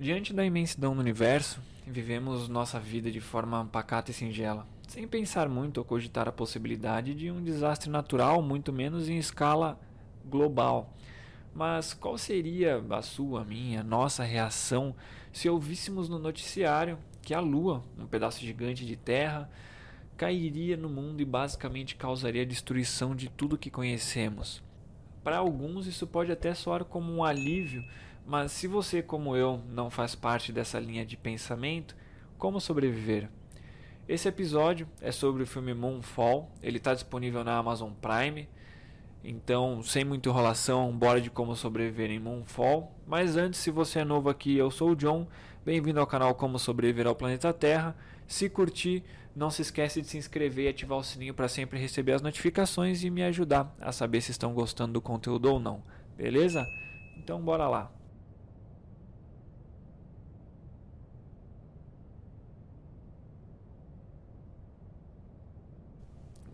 Diante da imensidão do universo, vivemos nossa vida de forma pacata e singela, sem pensar muito ou cogitar a possibilidade de um desastre natural, muito menos em escala global. Mas qual seria a sua, minha, nossa reação se ouvíssemos no noticiário que a Lua, um pedaço gigante de terra, cairia no mundo e basicamente causaria a destruição de tudo que conhecemos? Para alguns isso pode até soar como um alívio, mas se você, como eu, não faz parte dessa linha de pensamento, como sobreviver? Esse episódio é sobre o filme Moonfall, ele está disponível na Amazon Prime. Então, sem muita enrolação, bora de como sobreviver em Moonfall. Mas antes, se você é novo aqui, eu sou o John. Bem-vindo ao canal Como Sobreviver ao Planeta Terra. Se curtir, não se esquece de se inscrever e ativar o sininho para sempre receber as notificações e me ajudar a saber se estão gostando do conteúdo ou não. Beleza? Então, bora lá.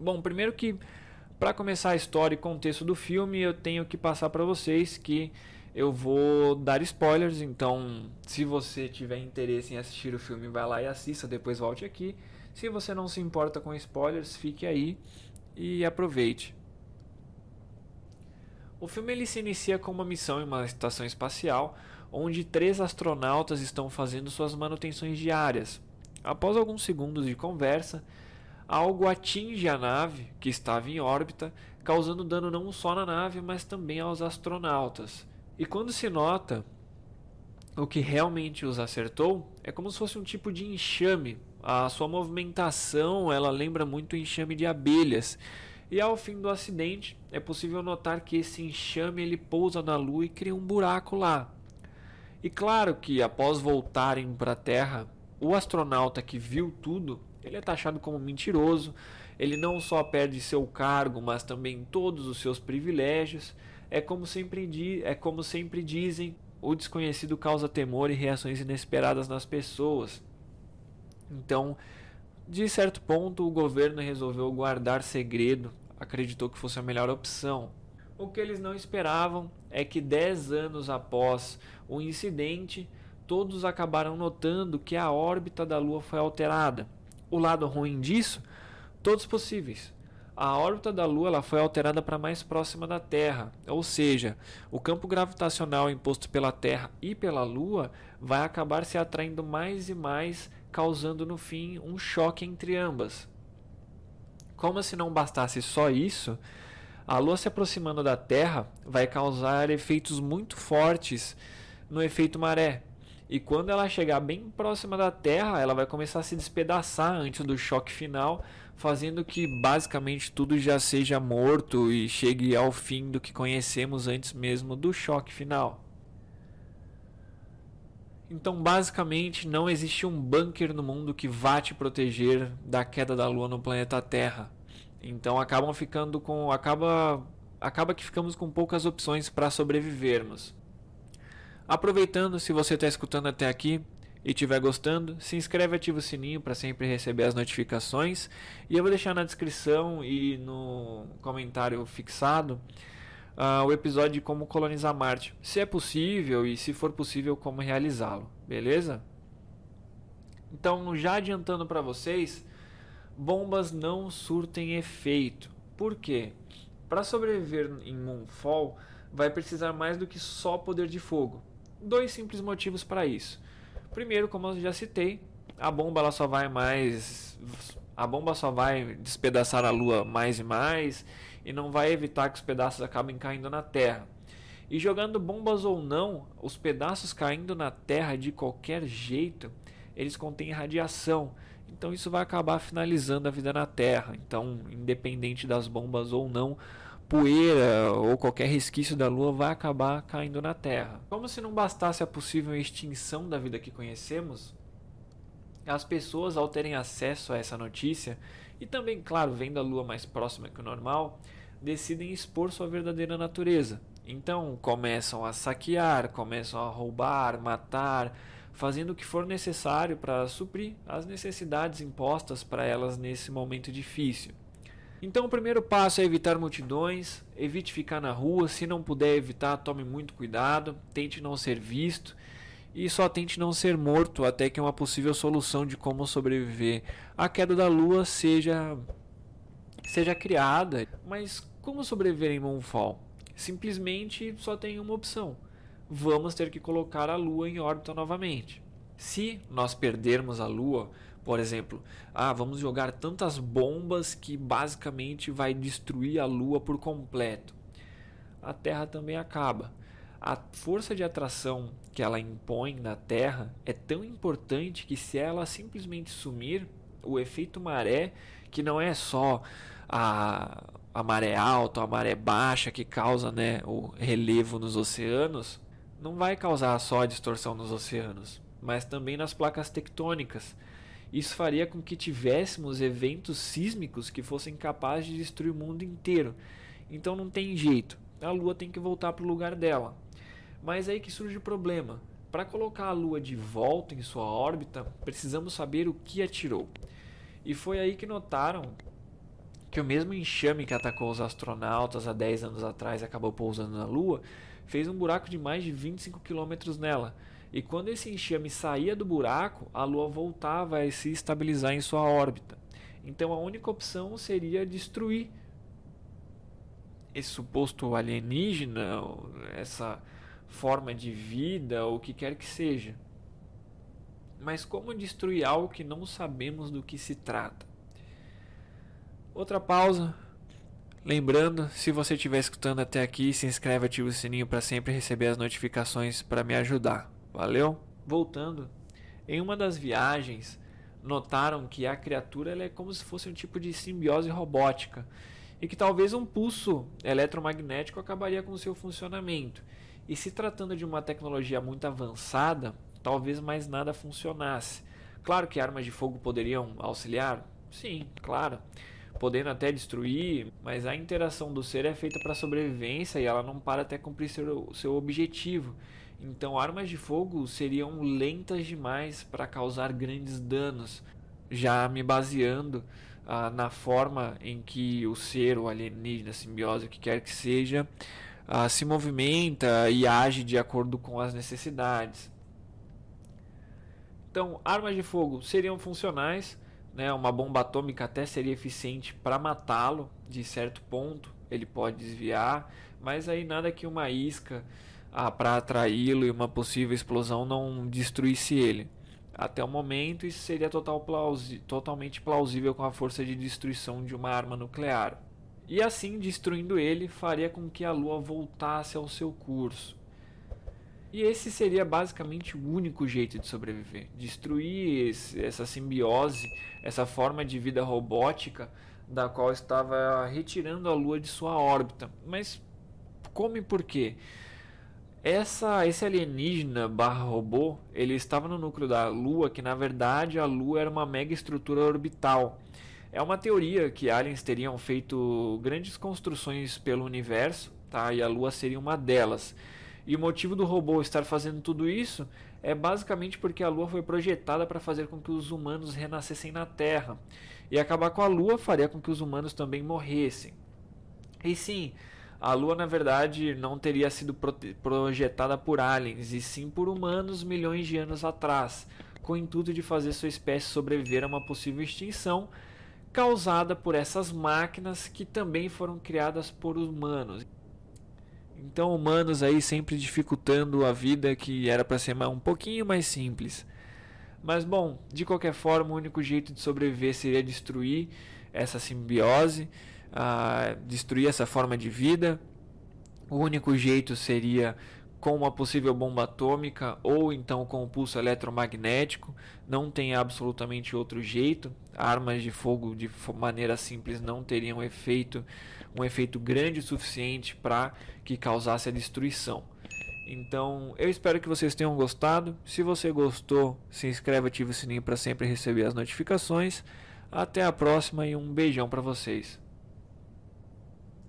Bom, primeiro que para começar a história e contexto do filme, eu tenho que passar para vocês que eu vou dar spoilers, então se você tiver interesse em assistir o filme, vai lá e assista, depois volte aqui. Se você não se importa com spoilers, fique aí e aproveite. O filme ele se inicia com uma missão em uma estação espacial, onde três astronautas estão fazendo suas manutenções diárias. Após alguns segundos de conversa, algo atinge a nave que estava em órbita, causando dano não só na nave, mas também aos astronautas. E quando se nota o que realmente os acertou, é como se fosse um tipo de enxame. A sua movimentação, ela lembra muito o enxame de abelhas. E ao fim do acidente, é possível notar que esse enxame ele pousa na Lua e cria um buraco lá. E claro que após voltarem para a Terra, o astronauta que viu tudo ele é taxado como mentiroso, ele não só perde seu cargo, mas também todos os seus privilégios. É como sempre, é como sempre dizem, o desconhecido causa temor e reações inesperadas nas pessoas. Então, de certo ponto, o governo resolveu guardar segredo, acreditou que fosse a melhor opção. O que eles não esperavam é que 10 anos após o incidente, todos acabaram notando que a órbita da Lua foi alterada. O lado ruim disso, todos possíveis. A órbita da Lua ela foi alterada para mais próxima da Terra, ou seja, o campo gravitacional imposto pela Terra e pela Lua vai acabar se atraindo mais e mais, causando no fim um choque entre ambas. Como se não bastasse só isso, a Lua se aproximando da Terra vai causar efeitos muito fortes no efeito maré, e quando ela chegar bem próxima da Terra, ela vai começar a se despedaçar antes do choque final, fazendo que basicamente tudo já seja morto e chegue ao fim do que conhecemos antes mesmo do choque final. Então, basicamente, não existe um bunker no mundo que vá te proteger da queda da Lua no planeta Terra. Então, acabam ficando com acaba acaba que ficamos com poucas opções para sobrevivermos. Aproveitando, se você está escutando até aqui e estiver gostando, se inscreve e ativa o sininho para sempre receber as notificações. E eu vou deixar na descrição e no comentário fixado uh, o episódio de como colonizar Marte, se é possível e se for possível como realizá-lo, beleza? Então, já adiantando para vocês, bombas não surtem efeito. Por quê? Para sobreviver em Moonfall, vai precisar mais do que só poder de fogo dois simples motivos para isso. Primeiro, como eu já citei, a bomba ela só vai mais a bomba só vai despedaçar a lua mais e mais e não vai evitar que os pedaços acabem caindo na terra. E jogando bombas ou não, os pedaços caindo na terra de qualquer jeito, eles contêm radiação. Então isso vai acabar finalizando a vida na Terra. Então, independente das bombas ou não, poeira ou qualquer resquício da Lua vai acabar caindo na Terra. Como se não bastasse a possível extinção da vida que conhecemos, as pessoas, ao terem acesso a essa notícia, e também, claro, vendo a Lua mais próxima que o normal, decidem expor sua verdadeira natureza. Então começam a saquear, começam a roubar, matar, fazendo o que for necessário para suprir as necessidades impostas para elas nesse momento difícil. Então, o primeiro passo é evitar multidões, evite ficar na rua, se não puder evitar, tome muito cuidado, tente não ser visto e só tente não ser morto até que uma possível solução de como sobreviver à queda da lua seja seja criada. Mas como sobreviver em Moonfall? Simplesmente só tem uma opção. Vamos ter que colocar a lua em órbita novamente. Se nós perdermos a lua, por exemplo, ah, vamos jogar tantas bombas que basicamente vai destruir a lua por completo. A Terra também acaba a força de atração que ela impõe na Terra é tão importante que se ela simplesmente sumir, o efeito maré, que não é só a, a maré alta, a maré baixa que causa né, o relevo nos oceanos, não vai causar só a distorção nos oceanos, mas também nas placas tectônicas. Isso faria com que tivéssemos eventos sísmicos que fossem capazes de destruir o mundo inteiro. Então não tem jeito. A Lua tem que voltar para o lugar dela. Mas aí que surge o problema. Para colocar a Lua de volta em sua órbita, precisamos saber o que atirou. E foi aí que notaram que o mesmo enxame que atacou os astronautas há 10 anos atrás e acabou pousando na Lua, fez um buraco de mais de 25 quilômetros nela. E quando esse enxame saía do buraco, a Lua voltava a se estabilizar em sua órbita. Então a única opção seria destruir esse suposto alienígena, essa forma de vida ou o que quer que seja. Mas como destruir algo que não sabemos do que se trata? Outra pausa. Lembrando, se você estiver escutando até aqui, se inscreve e ativa o sininho para sempre receber as notificações para me ajudar. Valeu? Voltando, em uma das viagens, notaram que a criatura é como se fosse um tipo de simbiose robótica e que talvez um pulso eletromagnético acabaria com seu funcionamento. E se tratando de uma tecnologia muito avançada, talvez mais nada funcionasse. Claro que armas de fogo poderiam auxiliar? Sim, claro. Podendo até destruir, mas a interação do ser é feita para sobrevivência e ela não para até cumprir seu, seu objetivo. Então, armas de fogo seriam lentas demais para causar grandes danos. Já me baseando ah, na forma em que o ser, o alienígena, simbiose, o que quer que seja, uh, se movimenta e age de acordo com as necessidades. Então, armas de fogo seriam funcionais, né? uma bomba atômica até seria eficiente para matá-lo de certo ponto, ele pode desviar, mas aí nada que uma isca ah, para atraí-lo e uma possível explosão não destruísse ele. Até o momento, isso seria total plausi totalmente plausível com a força de destruição de uma arma nuclear e assim destruindo ele faria com que a Lua voltasse ao seu curso. E esse seria basicamente o único jeito de sobreviver: destruir esse, essa simbiose, essa forma de vida robótica da qual estava retirando a Lua de sua órbita. Mas como e por quê? Essa, esse alienígena barra robô, ele estava no núcleo da Lua, que na verdade a Lua era uma mega estrutura orbital é uma teoria que aliens teriam feito grandes construções pelo universo, tá? E a Lua seria uma delas. E o motivo do robô estar fazendo tudo isso é basicamente porque a Lua foi projetada para fazer com que os humanos renascessem na Terra. E acabar com a Lua faria com que os humanos também morressem. E sim, a Lua na verdade não teria sido projetada por aliens, e sim por humanos milhões de anos atrás, com o intuito de fazer sua espécie sobreviver a uma possível extinção causada por essas máquinas que também foram criadas por humanos. Então, humanos aí sempre dificultando a vida que era para ser um pouquinho mais simples. Mas bom, de qualquer forma, o único jeito de sobreviver seria destruir essa simbiose, uh, destruir essa forma de vida. O único jeito seria com uma possível bomba atômica ou então com o pulso eletromagnético. Não tem absolutamente outro jeito. Armas de fogo de maneira simples não teriam efeito, um efeito grande o suficiente para que causasse a destruição. Então, eu espero que vocês tenham gostado. Se você gostou, se inscreve, ativa o sininho para sempre receber as notificações. Até a próxima e um beijão para vocês.